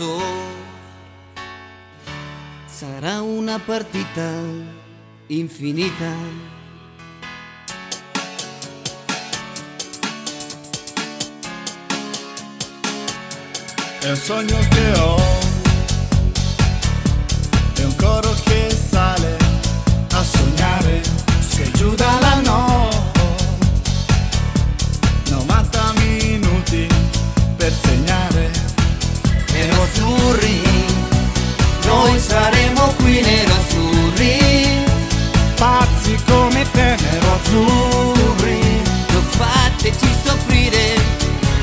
so sarà una partita infinita. È un sogno che ho, è un coro che sale a sognare, se giù dalla notte, Nero-azzurri, noi saremo qui nero-azzurri, Pazzi come te, nero azzurri, non fateci soffrire.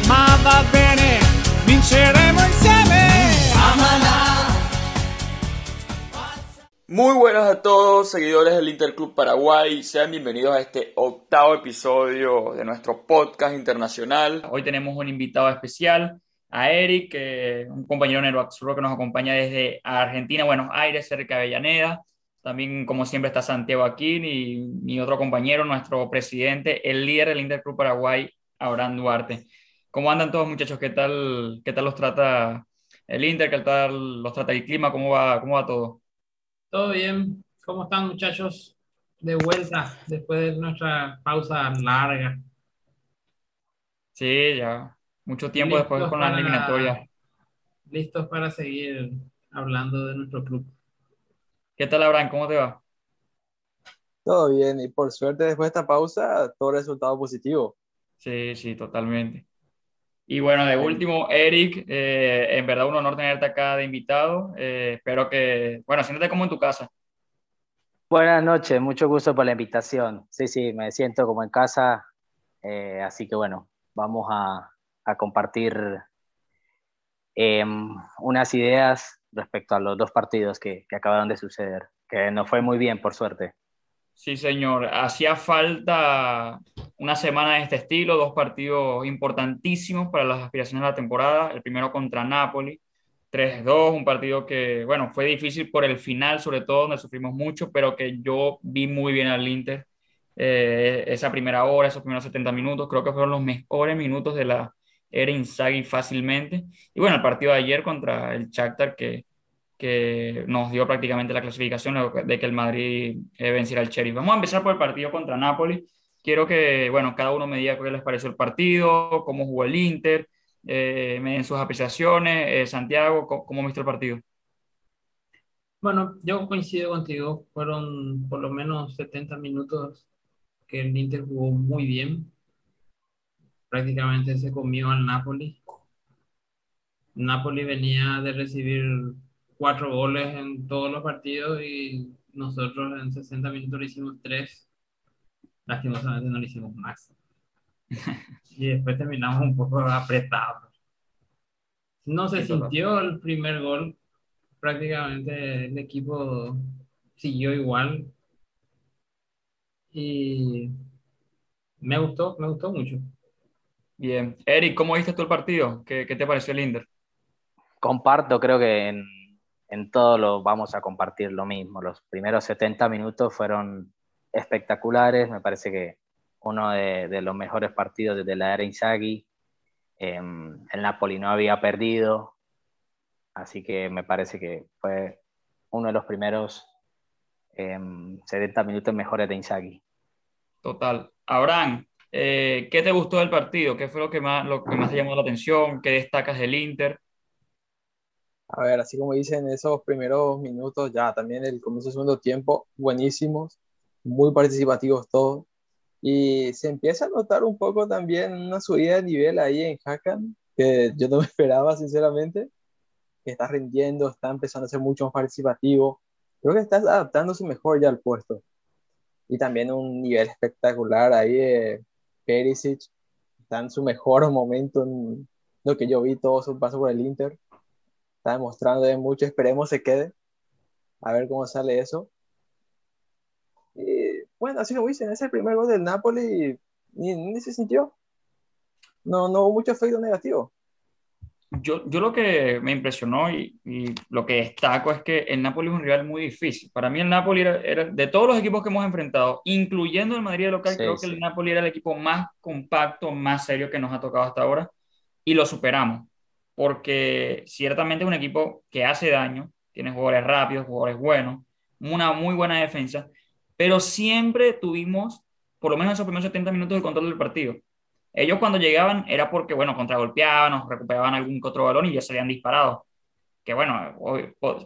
ma va bene, vinceremo insieme. Amala. Muy buenas a todos, seguidores del Interclub Paraguay. Sean bienvenidos a este octavo episodio de nuestro podcast internacional. Hoy tenemos un invitado especial, a Eric, eh, un compañero Neroaxuro que nos acompaña desde Argentina, Buenos Aires, cerca de Avellaneda. También, como siempre, está Santiago Aquín y mi otro compañero, nuestro presidente, el líder del Interclub Paraguay, Abraham Duarte. ¿Cómo andan todos, muchachos? ¿Qué tal, qué tal los trata el Inter? ¿Qué tal los trata el clima? ¿Cómo va, cómo va todo? Todo bien, ¿cómo están muchachos? De vuelta después de nuestra pausa larga. Sí, ya. Mucho tiempo Listos después con la para- eliminatoria. Listos para seguir hablando de nuestro club. ¿Qué tal, Abraham? ¿Cómo te va? Todo bien, y por suerte después de esta pausa, todo resultado positivo. Sí, sí, totalmente. Y bueno, de último, Eric, eh, en verdad un honor tenerte acá de invitado. Eh, espero que, bueno, siéntate como en tu casa. Buenas noches, mucho gusto por la invitación. Sí, sí, me siento como en casa, eh, así que bueno, vamos a, a compartir em, unas ideas respecto a los dos partidos que, que acabaron de suceder, que no fue muy bien, por suerte. Sí, señor. Hacía falta una semana de este estilo, dos partidos importantísimos para las aspiraciones de la temporada. El primero contra Napoli, 3-2, un partido que, bueno, fue difícil por el final, sobre todo, donde sufrimos mucho, pero que yo vi muy bien al Inter. Eh, esa primera hora, esos primeros 70 minutos, creo que fueron los mejores minutos de la era Inzaghi fácilmente. Y bueno, el partido de ayer contra el Shakhtar, que que nos dio prácticamente la clasificación de que el Madrid eh, venciera al Sheriff. Vamos a empezar por el partido contra Napoli. Quiero que, bueno, cada uno me diga qué les pareció el partido, cómo jugó el Inter, eh, me den sus apreciaciones. Eh, Santiago, ¿cómo, cómo viste el partido? Bueno, yo coincido contigo, fueron por lo menos 70 minutos que el Inter jugó muy bien. Prácticamente se comió al Napoli. Napoli venía de recibir cuatro goles en todos los partidos y nosotros en 60 minutos le hicimos tres. Lastimosamente no le hicimos más. Y después terminamos un poco apretados. No se sintió el primer gol. Prácticamente el equipo siguió igual. Y me gustó, me gustó mucho. Bien. Eric, ¿cómo viste tú el partido? ¿Qué, qué te pareció el Inter? Comparto, creo que en, en todo lo vamos a compartir lo mismo. Los primeros 70 minutos fueron espectaculares, me parece que uno de, de los mejores partidos desde la era Inzaghi. Em, el Napoli no había perdido, así que me parece que fue uno de los primeros em, 70 minutos mejores de Inzaghi. Total. Abraham, eh, ¿qué te gustó del partido? ¿Qué fue lo que más, lo que más te llamó la atención? ¿Qué destacas del Inter? A ver, así como dicen esos primeros minutos, ya también el comienzo del segundo tiempo, buenísimos, muy participativos todos. Y se empieza a notar un poco también una subida de nivel ahí en Hakan, que yo no me esperaba, sinceramente, que está rindiendo, está empezando a ser mucho más participativo. Creo que está adaptándose mejor ya al puesto. Y también un nivel espectacular ahí de Perisic, está en su mejor momento en lo que yo vi todo su paso por el Inter está demostrando de mucho, esperemos se quede, a ver cómo sale eso. Y bueno, así como dicen, ese el primer gol del Napoli ni, ni se sintió. No, no hubo mucho efecto negativo. Yo, yo lo que me impresionó y, y lo que destaco es que el Napoli es un rival muy difícil. Para mí el Napoli era, era- de todos los equipos que hemos enfrentado, incluyendo el Madrid local, Sí, creo que el Napoli era el equipo más compacto, más serio que nos ha tocado hasta ahora y lo superamos. porque ciertamente es un equipo que hace daño, tiene jugadores rápidos, jugadores buenos, una muy buena defensa, pero siempre tuvimos, por lo menos esos primeros 70 minutos, de control del partido. Ellos cuando llegaban era porque, bueno, contragolpeaban o recuperaban algún otro balón y ya salían disparados, que bueno,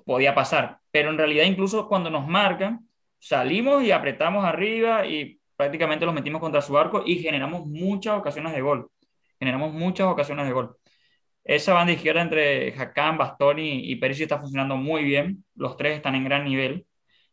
podía pasar, pero en realidad incluso cuando nos marcan, salimos y apretamos arriba y prácticamente los metimos contra su arco y generamos muchas ocasiones de gol. Generamos muchas ocasiones de gol. Esa banda izquierda entre Hakan, Bastoni y Perisic está funcionando muy bien. Los tres están en gran nivel.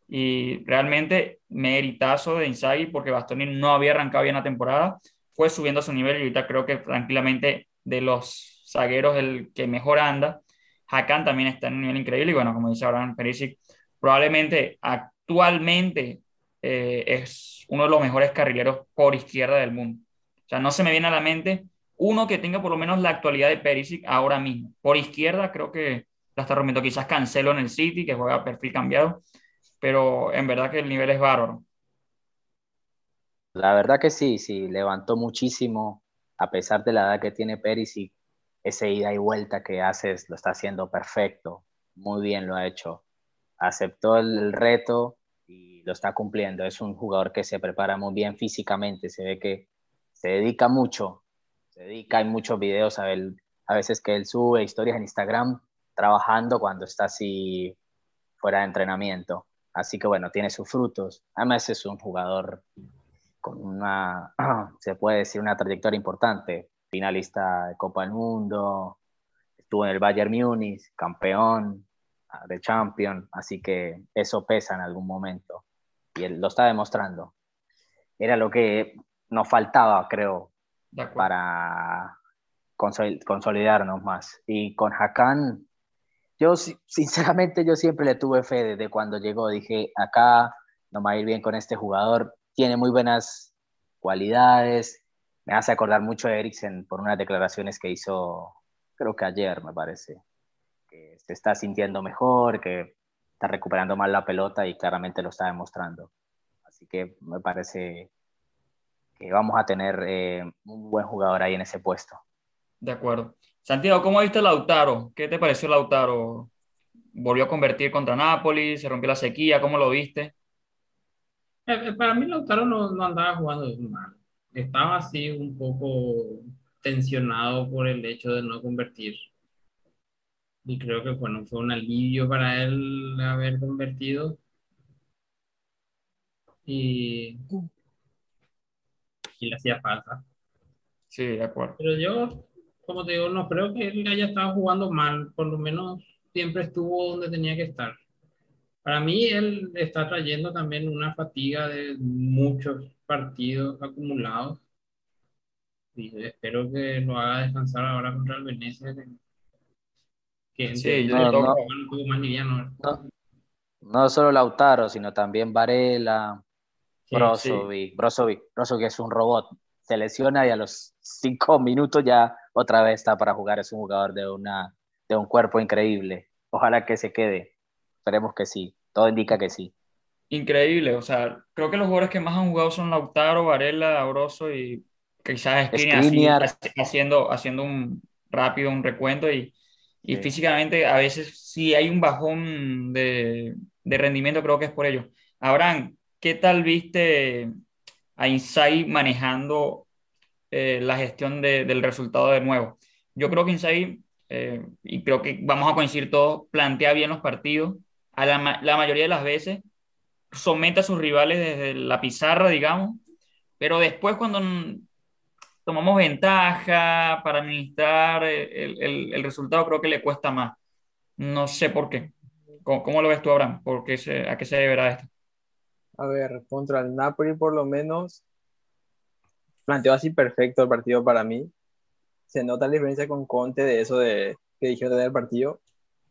Y realmente meritazo de Inzaghi porque Bastoni no había arrancado bien la temporada. Fue subiendo su nivel y ahorita creo que tranquilamente de los zagueros el que mejor anda. Hakan también está en un nivel increíble y bueno, como dice Abraham Perisic, probablemente actualmente eh, es uno de los mejores carrileros por izquierda del mundo. O sea, no se me viene a la mente uno que tenga por lo menos la actualidad de Perisic ahora mismo. Por izquierda creo que la está rompiendo quizás Cancelo en el City, que juega a perfil cambiado, pero en verdad que el nivel es bárbaro. La verdad que sí, sí, levantó muchísimo, a pesar de la edad que tiene Perisic, ese ida y vuelta que haces lo está haciendo perfecto, muy bien lo ha hecho. Aceptó el reto y lo está cumpliendo. Es un jugador que se prepara muy bien físicamente, se ve que se dedica mucho se dedica, hay muchos videos a, él, a veces que él sube historias en Instagram trabajando cuando está así fuera de entrenamiento. Así que bueno, tiene sus frutos. Además es un jugador con una, se puede decir, una trayectoria importante. Finalista de Copa del Mundo, estuvo en el Bayern Múnich, campeón ah, de Champions, así que eso pesa en algún momento. Y él lo está demostrando. Era lo que nos faltaba, creo, para consolidarnos más. Y con Hakan, yo sinceramente yo siempre le tuve fe desde cuando llegó. Dije, acá no va a ir bien con este jugador. Tiene muy buenas cualidades. Me hace acordar mucho de Eriksen por unas declaraciones que hizo, creo que ayer, me parece. Que se está sintiendo mejor, que está recuperando más la pelota y claramente lo está demostrando. Así que me parece que vamos a tener eh, un buen jugador ahí en ese puesto. De acuerdo. Santiago, ¿cómo viste Lautaro? ¿Qué te pareció Lautaro? ¿Volvió a convertir contra Nápoles? ¿Se rompió la sequía? ¿Cómo lo viste? Eh, eh, para mí Lautaro no, no andaba jugando mal. Estaba así un poco tensionado por el hecho de no convertir. Y creo que bueno, fue un alivio para él haber convertido. Y y le hacía falta. Sí, de acuerdo. Pero yo, como te digo, no creo que él haya estado jugando mal, por lo menos siempre estuvo donde tenía que estar. Para mí, él está trayendo también una fatiga de muchos partidos acumulados. Y espero que lo haga descansar ahora contra el Venecia. Que, sí, no, no, no, no, solo Lautaro, sino también Varela, Brozovic, Brozovic, Brozovic es un robot. Se lesiona y a los cinco minutos ya otra vez está para jugar. Es un jugador de, una, de un cuerpo increíble. Ojalá que se quede. Esperemos que sí. Todo indica que sí. Increíble. O sea, creo que los jugadores que más han jugado son Lautaro, Varela, Brozo y quizás Skriniar, haciendo, haciendo un rápido un recuento y, y físicamente a veces si hay un bajón de, de rendimiento creo que es por ello. Abraham, ¿qué tal viste a Inside manejando eh, la gestión del resultado de nuevo? Yo creo que Inside, eh, y creo que vamos a coincidir todos, plantea bien los partidos. A la, mayoría de las veces somete a sus rivales desde la pizarra, digamos, pero después cuando tomamos ventaja para administrar el, el, resultado, creo que le cuesta más. No sé por qué. ¿Cómo, lo ves tú, Abraham? ¿Por qué ¿A qué se deberá esto? A ver, contra el Napoli por lo menos planteó así perfecto el partido para mí. Se nota la diferencia con Conte de eso de que dijeron tener el partido.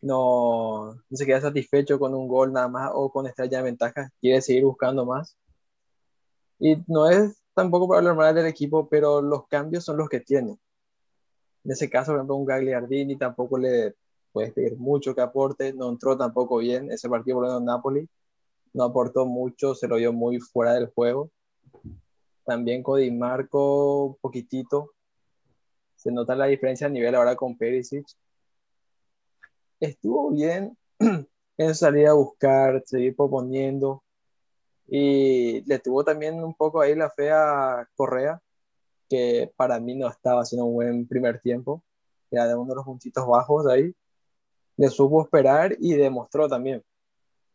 No, se queda satisfecho con un gol nada más o con estrella de ventaja. Quiere seguir buscando más. Y no es tampoco para hablar mal del equipo, pero los cambios son los que tiene. En ese caso, por ejemplo, un Gagliardini tampoco le puedes pedir mucho que aporte. No entró tampoco bien ese partido por menos Napoli no aportó mucho, se lo dio muy fuera del juego. También Cody Marco, poquitito. Se nota la diferencia a nivel ahora con Perisic. Estuvo bien en salir a buscar, seguir proponiendo. Y le tuvo también un poco ahí la fe a Correa, que para mí no estaba haciendo un buen primer tiempo. Era de uno de los puntitos bajos ahí. Le supo esperar y demostró también.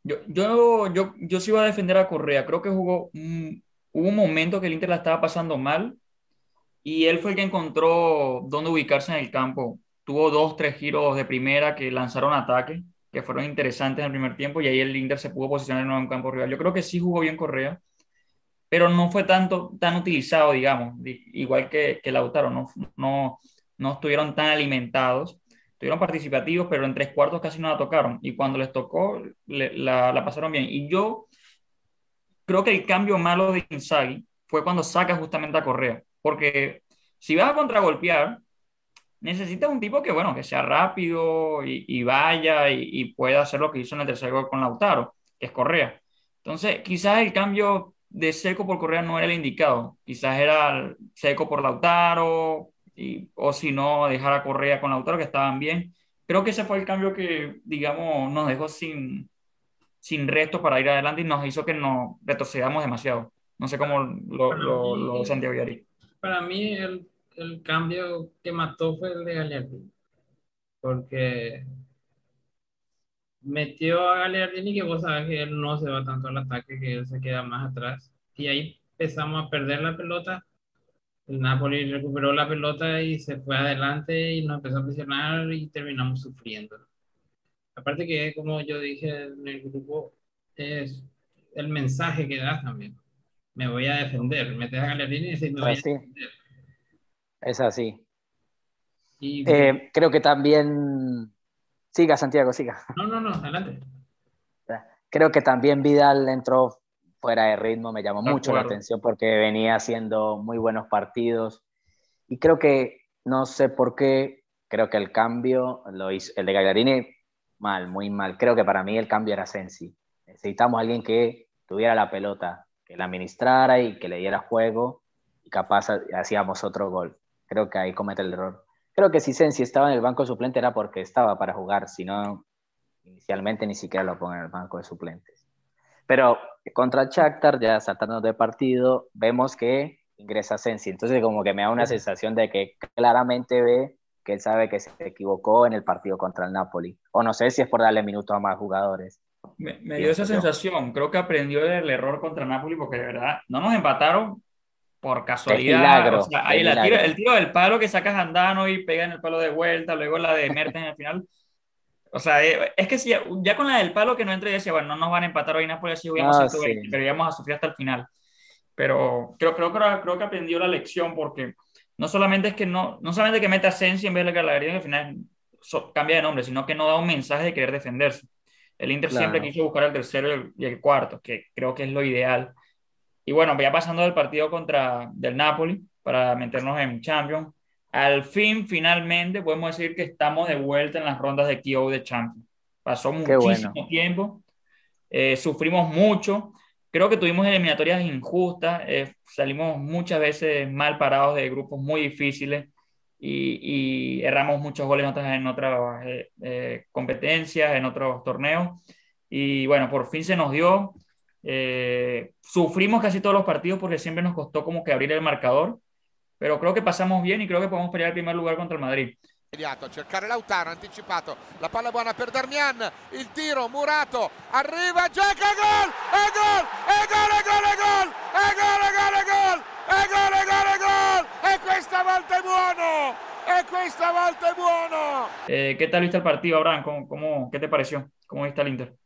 Yo, yo, yo, yo sí iba a defender a Correa. Creo que jugó. hubo un momento que el Inter la estaba pasando mal y él fue el que encontró dónde ubicarse en el campo. Tuvo dos, tres giros de primera que lanzaron ataque, que fueron interesantes en el primer tiempo y ahí el Inter se pudo posicionar en un campo rival. Yo creo que sí jugó bien Correa, pero no fue tanto, tan utilizado, digamos, igual que, que Lautaro, no, no, no estuvieron tan alimentados. Estuvieron participativos, pero en tres cuartos casi no la tocaron. Y cuando les tocó, la, la pasaron bien. Y yo creo que el cambio malo de Inzaghi fue cuando saca justamente a Correa porque si vas a contragolpear, necesitas un tipo que, bueno, que sea rápido y, vaya y, pueda hacer lo que hizo en el tercer gol con Lautaro, que es Correa. Entonces, quizás el cambio de Seco por Correa no era el indicado. Quizás era Seco por Lautaro, y, o si no, dejar a Correa con Lautaro, que estaban bien. Creo que ese fue el cambio que, digamos, nos dejó sin, sin resto para ir adelante y nos hizo que nos retrocedamos demasiado. No sé cómo lo, lo, lo Santiago Yari para mí el, el cambio que mató fue el de Gagliardini, porque metió a Gagliardini que vos sabes que él no se va tanto al ataque, que él se queda más atrás, y ahí empezamos a perder la pelota. El Napoli recuperó la pelota y se fue adelante y nos empezó a presionar y terminamos sufriendo. Aparte que, como yo dije en el grupo, es el mensaje que da también me voy a defender. Metes a Gallerini y dices, me voy a defender. Es así. Eh, creo que también. Siga, Santiago, siga. No, no, no, adelante. Creo que también Vidal entró fuera de ritmo, me llamó mucho la atención porque venía haciendo muy buenos partidos. Y creo que, no sé por qué, creo que el cambio lo hizo, el de Gagliardini, mal, muy mal. Creo que para mí el cambio era Sensi. Necesitamos a alguien que tuviera la pelota, que la administrara y que le diera juego y capaz hacíamos otro gol. Creo que ahí comete el error. Creo que si Sensi estaba en el banco suplente era porque estaba para jugar, si no, inicialmente ni siquiera lo pongo en el banco de suplentes. Pero contra Shakhtar, ya saltando de partido, vemos que ingresa Sensi. Entonces como que me da una sensación de que claramente ve que él sabe que se equivocó en el partido contra el Napoli. O no sé si es por darle minutos a más jugadores. Me, dio esa sensación. Creo que aprendió del error contra Napoli porque de verdad no nos empataron por casualidad. el, tiro, del palo que sacas andano y pega en el palo de vuelta, luego la de Mertens al final. O sea, eh, es que si ya, con la del palo que no entra y decía, bueno, no nos van a empatar hoy Napoli, así vamos a pero íbamos a sufrir hasta el final. Pero creo, creo, creo, que aprendió la lección porque no solamente es que no, no solamente que meta Sensi en vez de Galavería en al final cambia de nombre, sino que no da un mensaje de querer defenderse. El Inter siempre quiso buscar el tercero y el, cuarto, que creo que es lo ideal. Y bueno, ya pasando del partido contra del Napoli para meternos en Champions, al fin, finalmente, podemos decir que estamos de vuelta en las rondas de KO de Champions. Pasó muchísimo tiempo, eh, sufrimos mucho, creo que tuvimos eliminatorias injustas, eh, salimos muchas veces mal parados de grupos muy difíciles y, erramos muchos goles en otras, en otras eh, eh, competencias, en otros torneos. Y bueno, por fin se nos dio. Eh, sufrimos casi todos los partidos porque siempre nos costó como que abrir el marcador, pero creo que pasamos bien y creo que podemos pelear el primer lugar contra el Madrid. a cercare Lautaro, anticipato, la palla buona per Darmian, il tiro, Murato, arriva, gioca, gol, e gol, e gol, e gol, e gol, e gol, e gol, e gol, e gol, e gol, e gol, e questa volta è buono, e questa volta è buono. Eh, ¿Qué tal viste el partido, Abraham? ¿Cómo, cómo, qué te pareció? ¿Cómo viste el Inter?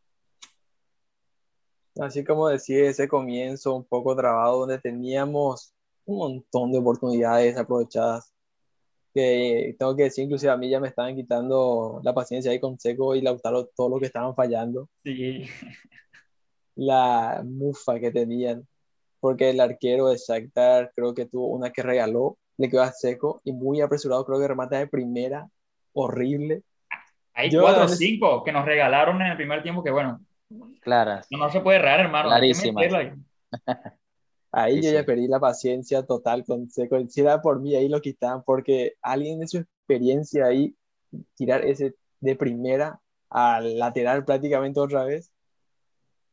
Así como decía, ese comienzo un poco trabado donde teníamos un montón de oportunidades aprovechadas. Que tengo que decir, inclusive a mí ya me estaban quitando la paciencia ahí con Seco y Lautaro todo lo que estaban fallando. Sí. La mufa que tenían porque el arquero de Shakhtar creo que tuvo una que regaló, le quedó a seco y muy apresurado, creo que remata de primera, horrible. Hay cuatro o cinco que nos regalaron en el primer tiempo que bueno. Claras. No, se puede regar, hermano. Clarísima. Ahí yo ya perdí la paciencia total con Seco. Si era por mí, ahí lo quitaban, porque alguien de su experiencia ahí, tirar ese de primera, al lateral prácticamente otra vez.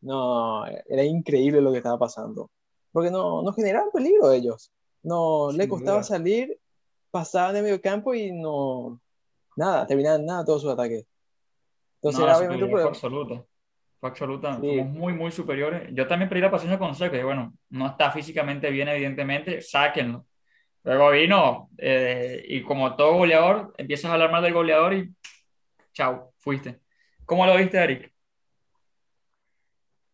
No, era increíble lo que estaba pasando. Porque no, no generaban peligro ellos. No, le costaba salir, pasaban de medio campo y no. Nada, terminaban nada todos sus ataques. Entonces era obviamente. Absoluta. Fue absoluta. Fuimos muy, muy superiores. Yo también perdí la paciencia con Seco. Y bueno, no está físicamente bien, evidentemente, sáquenlo. Luego vino, eh, y como todo goleador, empiezas a hablar mal del goleador y chao, fuiste. ¿Cómo lo viste, Eric?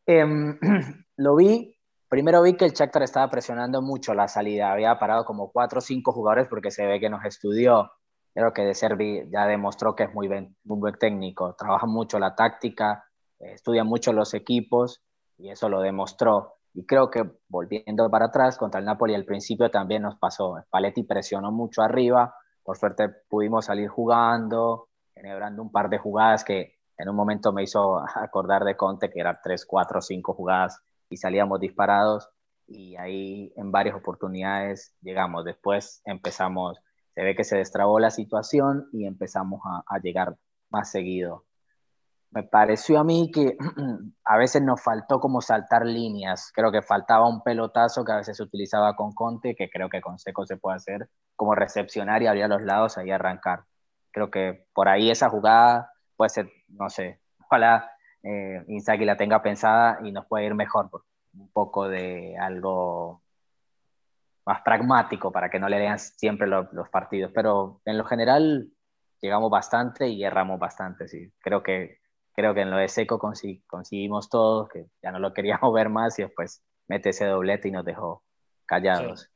Em, lo vi, primero vi que el Shakhtar estaba presionando mucho la salida, había parado como cuatro o cinco jugadores porque se ve que nos estudió. Creo que De Servi ya demostró que es muy, muy buen técnico, trabaja mucho la táctica, estudia mucho los equipos y eso lo demostró. Y creo que volviendo para atrás, contra el Napoli al principio también nos pasó. Paletti presionó mucho arriba, por suerte pudimos salir jugando, generando un par de jugadas que en un momento me hizo acordar de Conte, que eran 3, 4, 5 jugadas y salíamos disparados. Y ahí en varias oportunidades llegamos. Después empezamos, se ve que se destrabó la situación y empezamos a llegar más seguido me pareció a mí que a veces nos faltó como saltar líneas. Creo que faltaba un pelotazo que a veces se utilizaba con Conte, que creo que con Seco se puede hacer, como recepcionar y abrir a los lados y arrancar. Creo que por ahí esa jugada puede ser, no sé, ojalá eh, Inzaghi la tenga pensada y nos puede ir mejor, por un poco de algo más pragmático para que no le den siempre los partidos. Pero en lo general llegamos bastante y erramos bastante, sí. Creo que creo que en lo de Seco conseguimos todos, que ya no lo queríamos ver más y después mete ese doblete y nos dejó callados.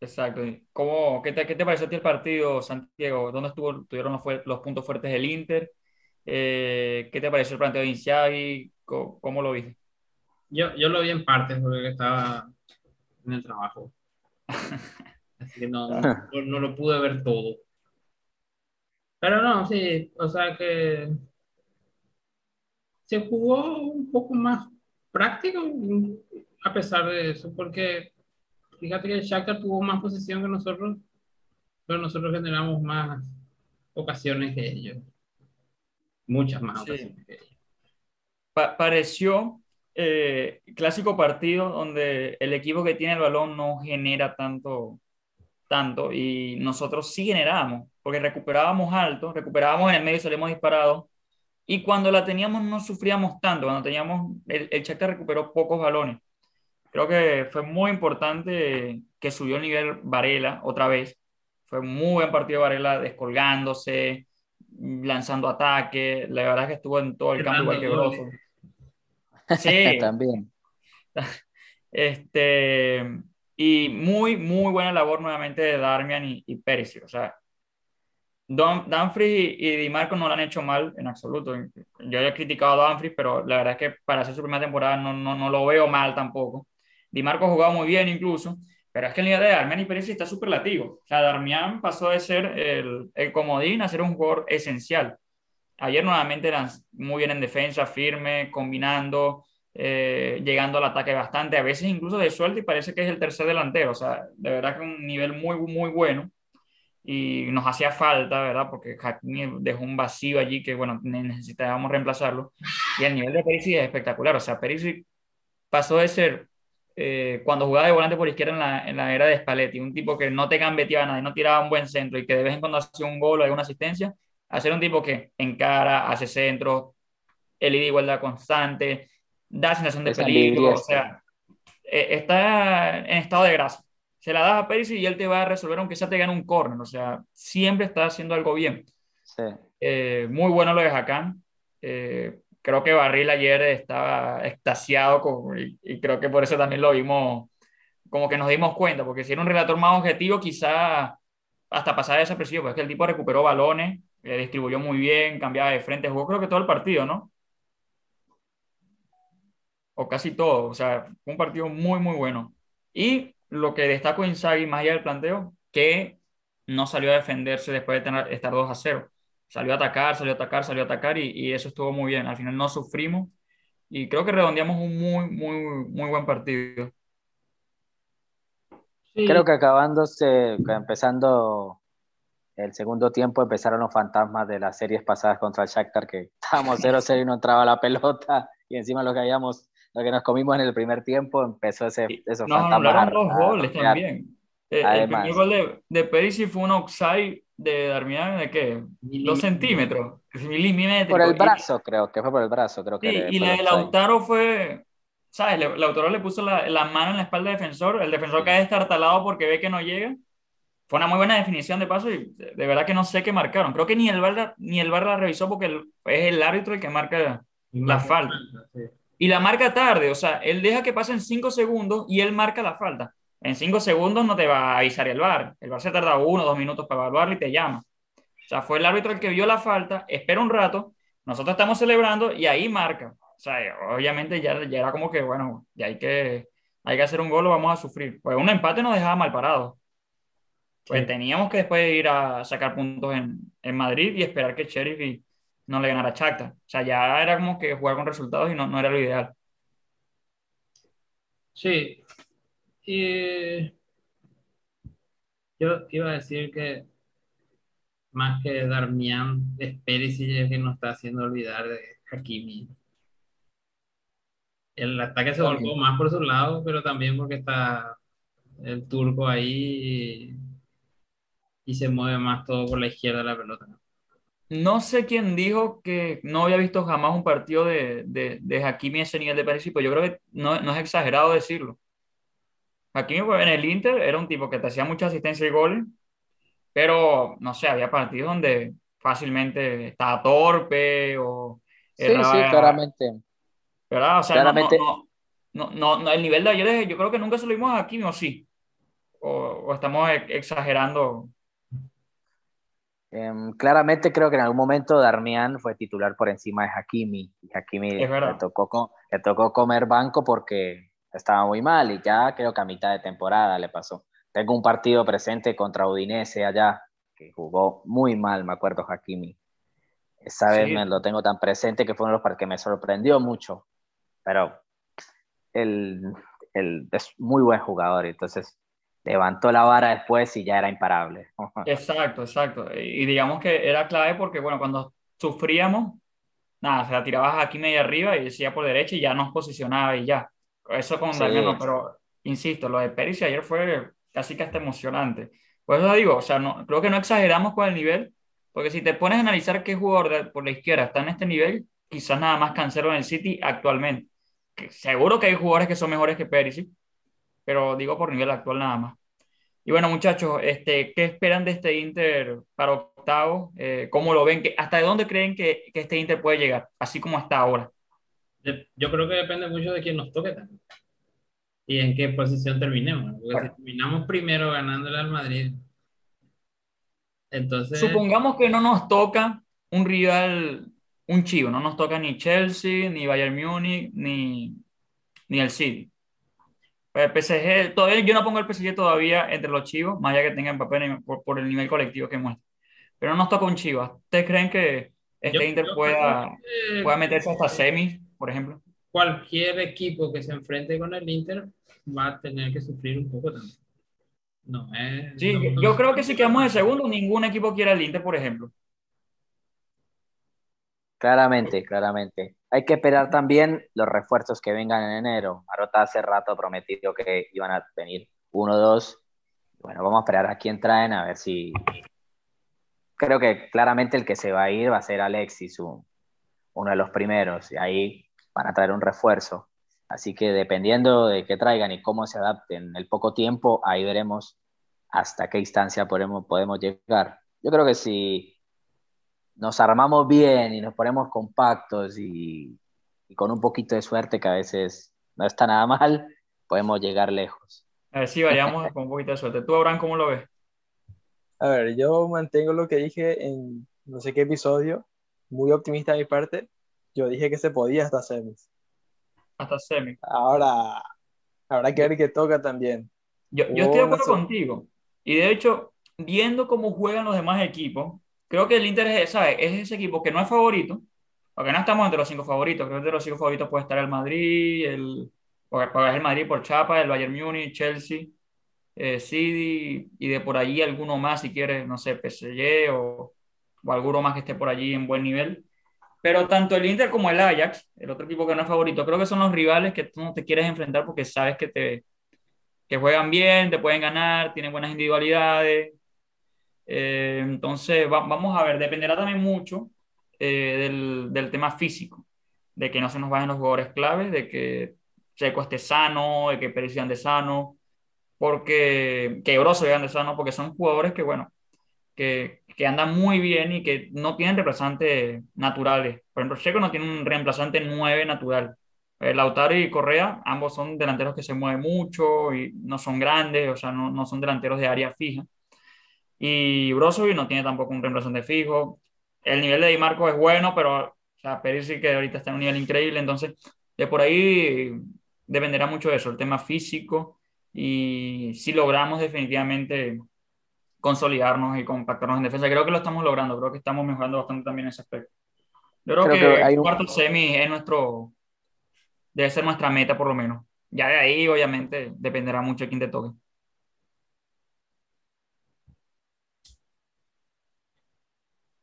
Exacto. ¿Cómo, qué, te, ¿Qué te pareció a ti el partido, Santiago? ¿Dónde estuvo, tuvieron los, los puntos fuertes del Inter? Eh, ¿Qué te pareció el planteo de Insiagi? ¿Cómo, ¿Cómo, lo viste? Yo, yo lo vi en partes porque estaba en el trabajo. Así que no, no, no lo pude ver todo. Pero no, sí, o sea que se jugó un poco más práctico a pesar de eso, porque fíjate que el Shakhtar tuvo más posición que nosotros, pero nosotros generamos más ocasiones que ellos. Muchas más ocasiones que ellos. pareció eh, clásico partido donde el equipo que tiene el balón no genera tanto, tanto y nosotros sí generábamos, porque recuperábamos alto, recuperábamos en el medio y salimos disparados y cuando la teníamos no sufríamos tanto, cuando teníamos, el, el Shakhtar recuperó pocos balones. Creo que fue muy importante que subió el nivel Varela otra vez. Fue muy buen partido Varela descolgándose, lanzando ataque. La verdad es que estuvo en todo el campo igual que. Sí. También. Este, y muy, muy buena labor nuevamente de Darmian y, y. O sea, Don, Danfries y, Di Marco no lo han hecho mal en absoluto. Yo he criticado a Danfries, pero la verdad es que para hacer su primera temporada no, no, no lo veo mal tampoco. Di Marco ha jugado muy bien incluso, pero es que el nivel de Darmian y Pérez está superlativo. O sea, Darmian pasó de ser el, el comodín a ser un jugador esencial. Ayer nuevamente eran muy bien en defensa, firme, combinando, eh, llegando al ataque bastante, a veces incluso de suelto y parece que es el tercer delantero. O sea, de verdad que un nivel muy, muy bueno y nos hacía falta, ¿verdad? Porque Hakimi dejó un vacío allí que, bueno, necesitábamos reemplazarlo. Y el nivel de Perisic es espectacular. O sea, Perisic pasó de ser, eh, cuando jugaba de volante por izquierda en la, en la era de Spalletti, un tipo que no te gambeteaba nada, no tiraba un buen centro y que de vez en cuando hacía un gol o alguna asistencia, a ser un tipo que encara, hace centro, el ida igualdad constante, da sensación de peligro, o sea, eh, está en estado de grasa se la das a Perisic y él te va a resolver aunque sea te gane un corner, o sea, siempre está haciendo algo bien. Eh, muy bueno lo de Hakan. Eh, creo que Barril ayer estaba extasiado con, y, creo que por eso también lo vimos, como que nos dimos cuenta, porque si era un relator más objetivo, quizá hasta pasar desapercibido, porque es que el tipo recuperó balones, eh, distribuyó muy bien, cambiaba de frente, jugó creo que todo el partido, ¿no? O casi todo, o sea, fue un partido muy, muy bueno. Y lo que destaco en Sagi, más allá del planteo, que no salió a defenderse después de tener, estar 2 a 0. Salió a atacar, salió a atacar, salió a atacar y, eso estuvo muy bien. Al final no sufrimos y creo que redondeamos un muy, muy, muy buen partido. Creo que acabándose, empezando el segundo tiempo empezaron los fantasmas de las series pasadas contra el Shakhtar, que estábamos 0-0 y no entraba la pelota, y encima lo que habíamos, lo que nos comimos en el primer tiempo, empezó ese, esos Nos anularon a- dos a goles rodear. también. Eh, El primer gol de, de Perisic fue un offside de Darmian de qué? Dos centímetros, milimétrico. Por el Y- brazo, creo, que fue por el brazo, creo que Sí, le- y la el de. Lautaro fue, ¿sabes? Le- Lautaro le puso la, la mano en la espalda del defensor, el defensor cae destartalado porque ve que no llega. Fue una muy buena definición de paso y de, de verdad que no sé qué marcaron. Creo que ni el VAR, la- ni el VAR la revisó porque el- es el árbitro el que marca la falta. Sí. Y la marca tarde, o sea, él deja que pasen cinco segundos y él marca la falta. En cinco segundos no te va a avisar el VAR. El VAR se tarda uno o dos minutos para evaluarlo y te llama. O sea, fue el árbitro el que vio la falta, espera un rato, nosotros estamos celebrando y ahí marca. O sea, obviamente ya, ya era como que, bueno, ya hay que, hay que hacer un gol o vamos a sufrir. Pues un empate nos dejaba mal parados. Pues Sí. teníamos que después ir a sacar puntos en, en Madrid y esperar que Sheriff y- no le ganara Shakhtar. O sea, ya era como que jugar con resultados y no, no era lo ideal. Sí. Y yo iba a decir que más que Darmian, es Perisic el que nos está haciendo olvidar de Hakimi. El ataque se volcó más por su lado, pero también porque está el turco ahí y, y se mueve más todo por la izquierda de la pelota. No sé quién dijo que no había visto jamás un partido de, de, de Hakimi a ese nivel de Perisic, pero yo creo que no, no es exagerado decirlo. Hakimi pues, en el Inter era un tipo que te hacía mucha asistencia y goles, pero no sé, había partidos donde fácilmente estaba torpe o Sí, sí, claramente. ¿verdad? O sea, Claramente- no, no, no, no, el nivel de ayer yo creo que nunca se lo vimos a Hakimi o sí, o, o estamos ex- exagerando. Em, claramente creo que en algún momento Darmian fue titular por encima de Hakimi. Y Hakimi le tocó, le tocó comer banco porque estaba muy mal y ya creo que a mitad de temporada le pasó. Tengo un partido presente contra Udinese allá, que jugó muy mal, me acuerdo Hakimi. Esa vez Sí. me lo tengo tan presente que fue uno de los partidos que me sorprendió mucho. Pero él, él es muy buen jugador, entonces levantó la vara después y ya era imparable. Exacto, exacto. Y digamos que era clave porque, bueno, cuando sufríamos, nada, se la tirabas aquí media arriba y decía por derecha y ya nos posicionaba y ya. Eso con Sí. Pero insisto, lo de Perisic ayer fue casi que hasta emocionante. Por eso digo, o sea, no, creo que no exageramos con el nivel, porque si te pones a analizar qué jugador de- por la izquierda está en este nivel, quizás nada más Cancelo en el City actualmente. Que seguro que hay jugadores que son mejores que Perisic, pero digo por nivel actual nada más. Y bueno, muchachos, este, ¿qué esperan de este Inter para octavos? Eh, ¿cómo lo ven? ¿Qué- ¿Hasta dónde creen que, que este Inter puede llegar? Así como está ahora. Yo creo que depende mucho de quién nos toque también. Y en qué posición terminemos. Porque Bueno. si terminamos primero ganándole al Madrid, entonces Supongamos que no nos toca un rival, un chivo, no nos toca ni Chelsea, ni Bayern Múnich, ni, ni el City. El PSG, todavía, yo no pongo el PSG todavía entre los chivos, más allá que tengan papel por, por el nivel colectivo que muestra. Pero no nos toca un chivo. ¿Ustedes creen que este yo- Inter yo pueda, que pueda meterse hasta semis, por ejemplo? cualquier equipo que se enfrente con el Inter va a tener que sufrir un poco también. No, es, Sí, no- yo, no yo se- creo que si quedamos de segundo, ningún equipo quiere al Inter, por ejemplo. Claramente, claramente. Hay que esperar también los refuerzos que vengan en enero. Marota hace rato prometió que iban a venir uno o dos. Bueno, vamos a esperar a quién traen, a ver si... Creo que claramente el que se va a ir va a ser Alexis, un- uno de los primeros. Y ahí van a traer un refuerzo. Así que dependiendo de qué traigan y cómo se adapten en el poco tiempo, ahí veremos hasta qué instancia podemos, podemos llegar. Yo creo que si nos armamos bien y nos ponemos compactos y, y con un poquito de suerte, que a veces no está nada mal, podemos llegar lejos. A ver si variamos con un poquito de suerte. ¿Tú, Abraham, cómo lo ves? A ver, yo mantengo lo que dije en no sé qué episodio, muy optimista de mi parte. Yo dije que se podía hasta semis. Hasta semi. Ahora, habrá que ver qué toca también. Yo, yo estoy de acuerdo contigo. Y de hecho, viendo cómo juegan los demás equipos, creo que el Inter es, ¿sabes? es ese equipo que no es favorito, porque no estamos entre los cinco favoritos. Creo que entre los cinco favoritos puede estar el Madrid, el, porque porque es el Madrid por Chapa, el Bayern Múnich, Chelsea, eh, City y de por allí alguno más, si quieres, no sé, PSG o, o alguno más que esté por allí en buen nivel. Pero tanto el Inter como el Ajax, el otro equipo que no es favorito, creo que son los rivales que tú no te quieres enfrentar porque sabes que, te, que juegan bien, te pueden ganar, tienen buenas individualidades. Eh, entonces, vamos a ver, dependerá también mucho eh, del, del, tema físico, de que no se nos vayan los jugadores claves, de que Checo esté sano, de que Pérez de sano, porque que Broso de sano, porque son jugadores que, bueno, que, que, andan muy bien y que no tienen reemplazantes naturales. Por ejemplo, Checo no tiene un reemplazante 9 natural. Eh, Lautaro y Correa, ambos son delanteros que se mueven mucho y no son grandes, o sea, no, no son delanteros de área fija. Y Brozovic no tiene tampoco un reemplazante fijo. El nivel de Di Marco es bueno, pero o sea, sí que ahorita está en un nivel increíble. Entonces, de por ahí dependerá mucho de eso, el tema físico. Y si logramos definitivamente consolidarnos y compactarnos en defensa. Creo que lo estamos logrando, creo que estamos mejorando bastante también en ese aspecto. Yo creo, que, el cuarto semi es nuestro, debe ser nuestra meta por lo menos. Ya de ahí, obviamente, dependerá mucho de quién te toque.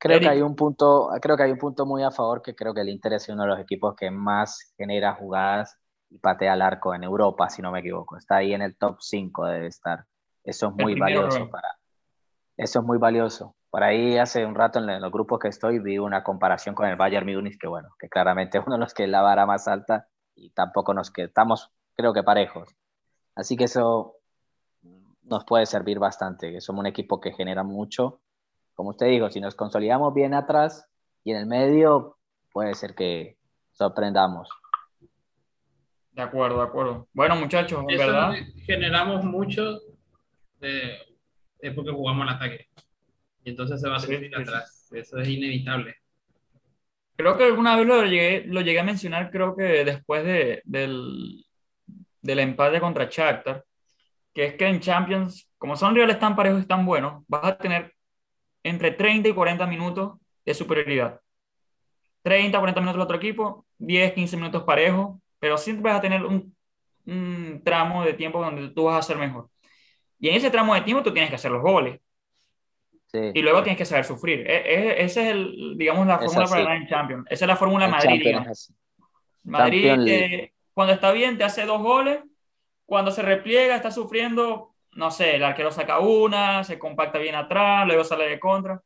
Creo que hay un punto, creo que hay un punto muy a favor que creo que el Inter es uno de los equipos que más genera jugadas y patea al arco en Europa, si no me equivoco. Está ahí en el top 5 debe estar. Eso es muy valioso para, eso es muy valioso. Por ahí hace un rato en los grupos que estoy vi una comparación con el Bayern Múnich, que bueno, que claramente es uno de los que la vara más alta y tampoco nos quedamos, creo que parejos. Así que eso nos puede servir bastante, que somos un equipo que genera mucho. Como usted dijo, si nos consolidamos bien atrás y en el medio, puede ser que sorprendamos. De acuerdo, de acuerdo. Bueno, muchachos, en verdad. Generamos mucho de es porque jugamos al ataque. Y entonces se va a sufrir atrás. Eso es inevitable. Creo que alguna vez lo llegué, lo llegué a mencionar, creo que después de, del, del empate contra Shakhtar, que es que en Champions, como son rivales tan parejos y tan buenos, vas a tener entre 30 y 40 minutos de superioridad. 30, 40 minutos el otro equipo, 10, 15 minutos parejos, pero siempre vas a tener un, un tramo de tiempo donde tú vas a ser mejor. Y en ese tramo de tiempo tú tienes que hacer los goles. Y luego tienes que saber sufrir. E, e, esa es, el, digamos, la fórmula para ganar en Champions. Esa es la fórmula Madrid. Madrid, cuando está bien, te hace dos goles. Cuando se repliega, está sufriendo, no sé, el arquero saca una, se compacta bien atrás, luego sale de contra.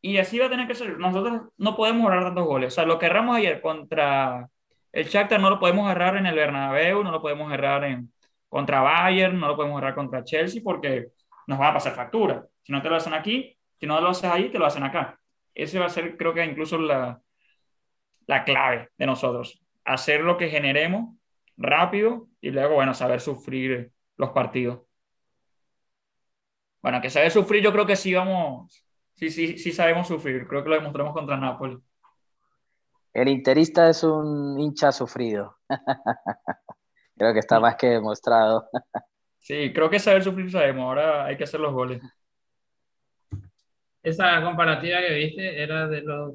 Y así va a tener que ser. Nosotros no podemos agarrar tantos goles. O sea, lo que erramos ayer contra el Shakhtar no lo podemos agarrar en el Bernabéu, no lo podemos agarrar en, contra Bayern, no lo podemos agarrar contra Chelsea porque nos va a pasar factura. Si no te lo hacen aquí, si no lo haces ahí, te lo hacen acá. Ese va a ser, creo que incluso la, la clave de nosotros. Hacer lo que generemos rápido y luego, bueno, saber sufrir los partidos. Bueno, que saber sufrir, yo creo que sí vamos, sí, sí, sí sabemos sufrir. Creo que lo demostramos contra Napoli. El interista es un hincha sufrido. Creo que está más que demostrado. Sí, creo que saber sufrir sabemos, ahora hay que hacer los goles. Esa comparativa que viste era de los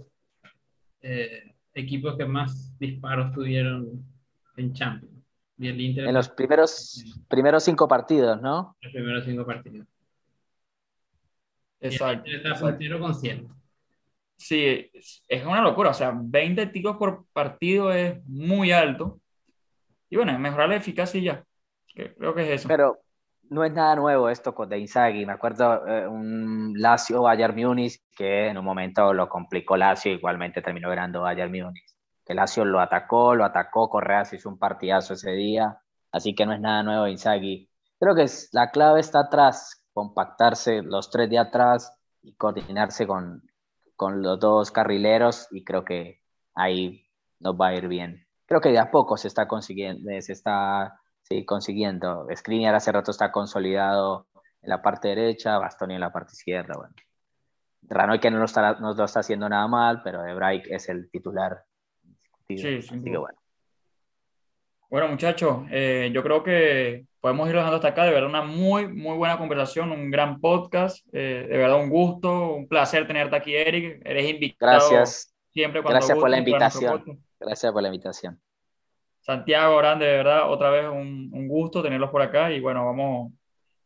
eh, equipos que más disparos tuvieron en Champions. en los primeros, primeros cinco partidos, ¿no? Los primeros cinco partidos. Exacto. Está puntero con 100. Sí, es una locura. O sea, 20 tiros por partido es muy alto. Y bueno, mejorar la eficacia y ya. Creo que es eso. Pero no es nada nuevo esto con de Inzaghi. Me acuerdo eh, un Lazio Bayern Múnich que en un momento lo complicó Lazio, igualmente terminó ganando Bayern Múnich. Que Lazio lo atacó, lo atacó, Correa se hizo un partidazo ese día. Así que no es nada nuevo Inzaghi. Creo que es, la clave está atrás, compactarse los tres de atrás y coordinarse con, con los dos carrileros y creo que ahí nos va a ir bien creo que de a poco se está consiguiendo, se está sí, consiguiendo. Skriniar hace rato está consolidado en la parte derecha, Bastoni en la parte izquierda. Bueno. Ranoy que no lo, está, no lo está haciendo nada mal, pero De es el titular. Sí, sí, bueno. Bueno, muchachos, eh, yo creo que podemos ir dejando hasta acá. De verdad, una muy, muy buena conversación, un gran podcast. Eh, de verdad, un gusto, un placer tenerte aquí, Eric. Eres invitado. Gracias. Siempre cuando Gracias por la invitación. Gracias por la invitación. Santiago, grande, de verdad, otra vez un, gusto tenerlos por acá y bueno, vamos,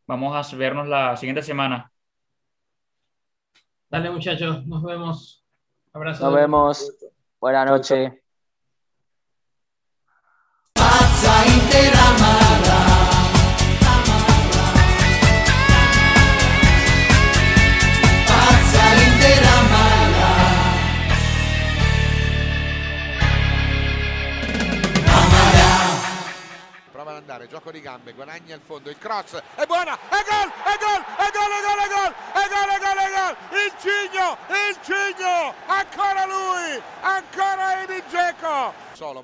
Vamos a vernos la siguiente semana. Dale muchachos, nos vemos. Abrazo. Nos vemos. Buenas noches. Andare, gioco di gambe, guadagna il fondo, il cross, è buona, è gol, è gol, è gol, è gol, è gol, è gol, è gol, è gol, il Cigno, il Cigno, ancora lui, ancora Edin Dzeko.